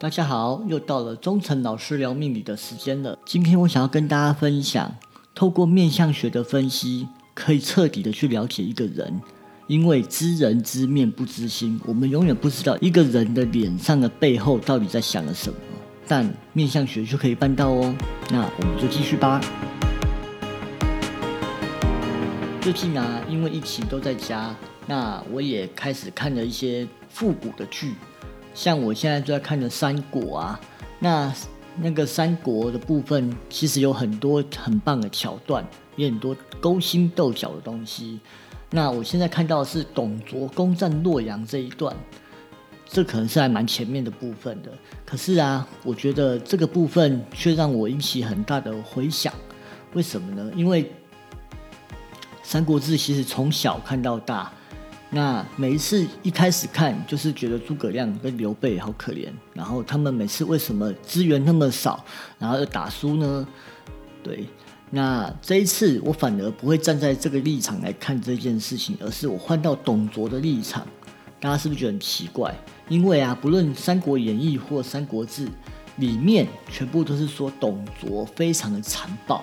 大家好，又到了忠诚老师聊命理的时间了。今天我想要跟大家分享，透过面相学的分析，可以彻底的去了解一个人。因为知人知面不知心，我们永远不知道一个人的脸上的背后到底在想了什么。但面相学就可以办到哦。那我们就继续吧。最近啊，因为疫情都在家，那我也开始看了一些复古的剧。像我现在就在看的《三国》啊，那那个《三国》的部分其实有很多很棒的桥段，也很多勾心斗角的东西。那我现在看到的是董卓攻占洛阳这一段，这可能是还蛮前面的部分的。可是啊，我觉得这个部分却让我引起很大的回响。为什么呢？因为《三国志》其实从小看到大。那每一次一开始看，就是觉得诸葛亮跟刘备好可怜，然后他们每次为什么资源那么少，然后又打输呢？对，那这一次我反而不会站在这个立场来看这件事情，而是我换到董卓的立场。大家是不是觉得很奇怪？因为啊，不论《三国演义》或《三国志》里面，全部都是说董卓非常的残暴，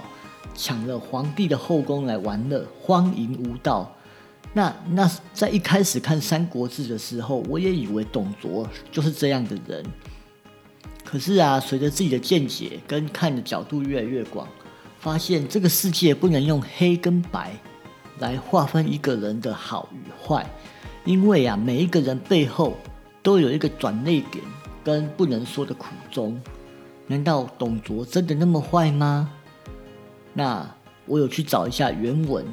抢了皇帝的后宫来玩乐，荒淫无道。那那在一开始看《三国志》的时候，我也以为董卓就是这样的人。可是啊，随着自己的见解跟看的角度越来越广，发现这个世界不能用黑跟白来划分一个人的好与坏，因为啊，每一个人背后都有一个转泪点跟不能说的苦衷。难道董卓真的那么坏吗？那我有去找一下原文。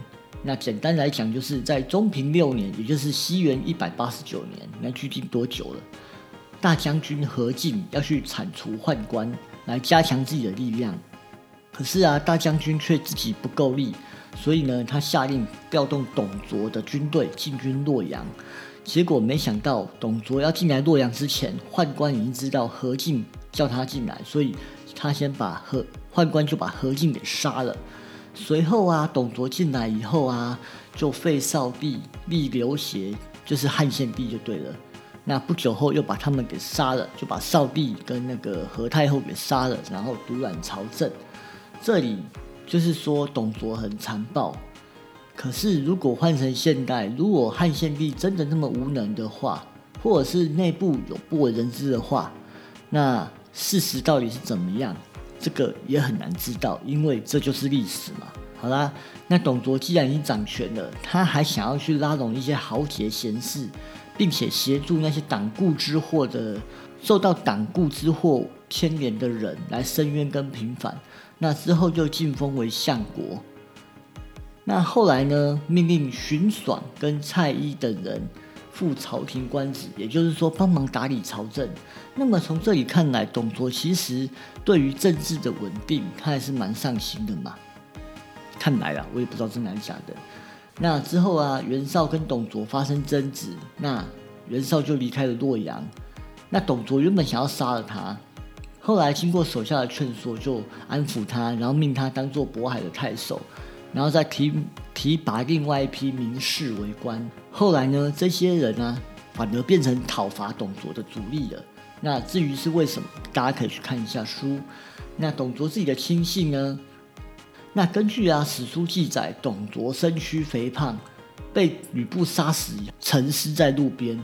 那简单来讲，就是在中平六年，也就是西元一百八十九年，那距今多久了？大将军何进要去铲除宦官，来加强自己的力量。可是啊，大将军却自己不够力，所以呢，他下令调动董卓的军队进军洛阳。结果没想到，董卓要进来洛阳之前，宦官已经知道何进叫他进来，所以他先把何宦官就把何进给杀了。随后啊，董卓进来以后啊，就废少帝，立刘协，就是汉献帝就对了。那不久后又把他们给杀了，就把少帝跟那个何太后给杀了，然后独揽朝政。这里就是说董卓很残暴。可是如果换成现代，如果汉献帝真的那么无能的话，或者是内部有不为人知的话，那事实到底是怎么样？这个也很难知道，因为这就是历史嘛。好啦，那董卓既然已经掌权了，他还想要去拉拢一些豪杰贤士，并且协助那些党锢之祸的、受到党锢之祸牵连的人来申冤跟平反。那之后就晋封为相国。那后来呢，命令荀爽跟蔡邕等人。副朝廷官职，也就是说帮忙打理朝政。那么从这里看来，董卓其实对于政治的稳定，他还是蛮上心的嘛。看来啊，我也不知道真的假的。那之后啊，袁绍跟董卓发生争执，那袁绍就离开了洛阳。那董卓原本想要杀了他，后来经过手下的劝说，就安抚他，然后命他当做渤海的太守。然后再提提拔另外一批名士为官，后来呢，这些人呢反而变成讨伐董卓的主力了。那至于是为什么，大家可以去看一下书。那董卓自己的亲信呢？那根据啊史书记载，董卓身躯肥胖，被吕布杀死，沉尸在路边。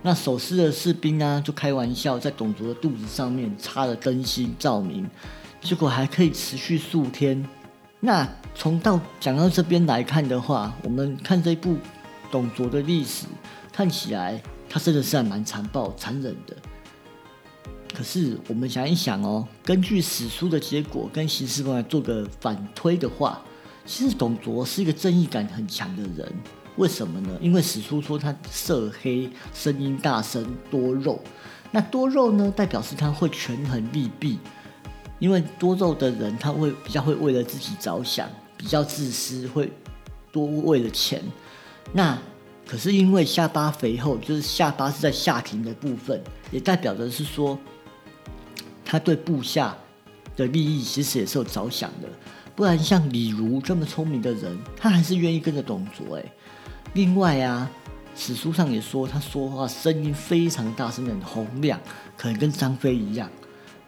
那守尸的士兵呢，就开玩笑，在董卓的肚子上面插了灯芯照明，结果还可以持续数天。那从到讲到这边来看的话，我们看这部董卓的历史，看起来他真的是还蛮残暴、残忍的。可是我们想一想哦，根据史书的结果跟刑事官来做个反推的话，其实董卓是一个正义感很强的人。为什么呢？因为史书说他色黑、声音大声、多肉。那多肉呢，代表是他会权衡利弊。因为多肉的人，他会比较会为了自己着想，比较自私，会多为了钱。那可是因为下巴肥厚，就是下巴是在下庭的部分，也代表的是说，他对部下的利益其实也是有着想的。不然像李儒这么聪明的人，他还是愿意跟着董卓。哎，另外啊，史书上也说他说话声音非常大声，很洪亮。可能跟张飞一样。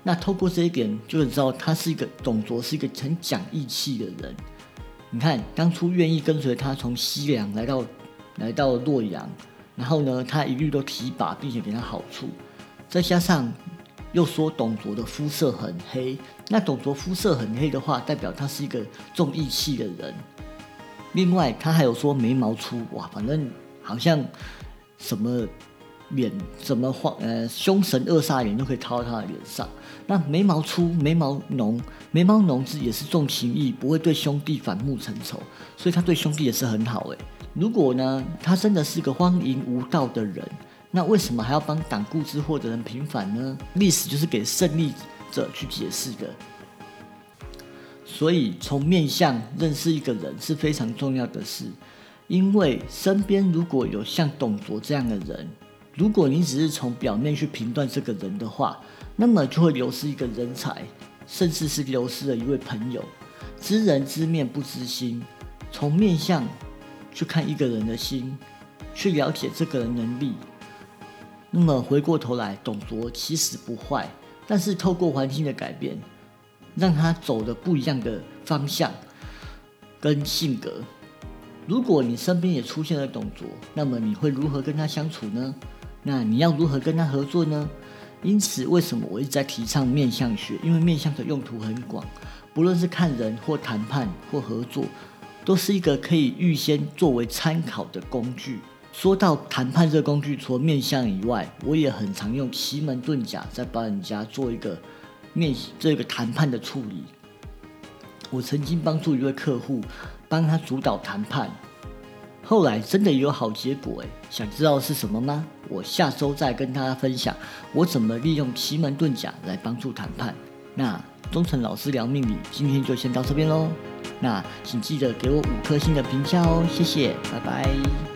那透过这一点，就知道他是一个董卓是一个很讲义气的人。你看，当初愿意跟随他从西凉来到来到洛阳，然后呢，他一律都提拔，并且给他好处。再加上又说董卓的肤色很黑，那董卓肤色很黑的话，代表他是一个重义气的人。另外，他还有说眉毛粗，哇，反正好像什么脸、什么画呃凶神恶煞脸都可以套到他的脸上。那眉毛粗、眉毛浓、眉毛浓是也是重情义，不会对兄弟反目成仇，所以他对兄弟也是很好诶。如果呢，他真的是个荒淫无道的人，那为什么还要帮党固之祸的人平反呢？历史就是给胜利者去解释的。所以从面相认识一个人是非常重要的事，因为身边如果有像董卓这样的人，如果你只是从表面去评断这个人的话，那么就会流失一个人才，甚至是流失了一位朋友。知人知面不知心，从面相去看一个人的心，去了解这个人能力。那么回过头来，董卓其实不坏，但是透过环境的改变，让他走的不一样的方向跟性格。如果你身边也出现了董卓，那么你会如何跟他相处呢？那你要如何跟他合作呢？因此，为什么我一直在提倡面相学？因为面相的用途很广，不论是看人或谈判或合作，都是一个可以预先作为参考的工具。说到谈判这个工具，除了面相以外，我也很常用奇门遁甲在帮人家做一个面这个谈判的处理。我曾经帮助一位客户，帮他主导谈判。后来真的有好结果诶，想知道是什么吗？我下周再跟大家分享我怎么利用奇门遁甲来帮助谈判。那忠诚老师聊命理今天就先到这边喽。那请记得给我五颗星的评价哦，谢谢，拜拜。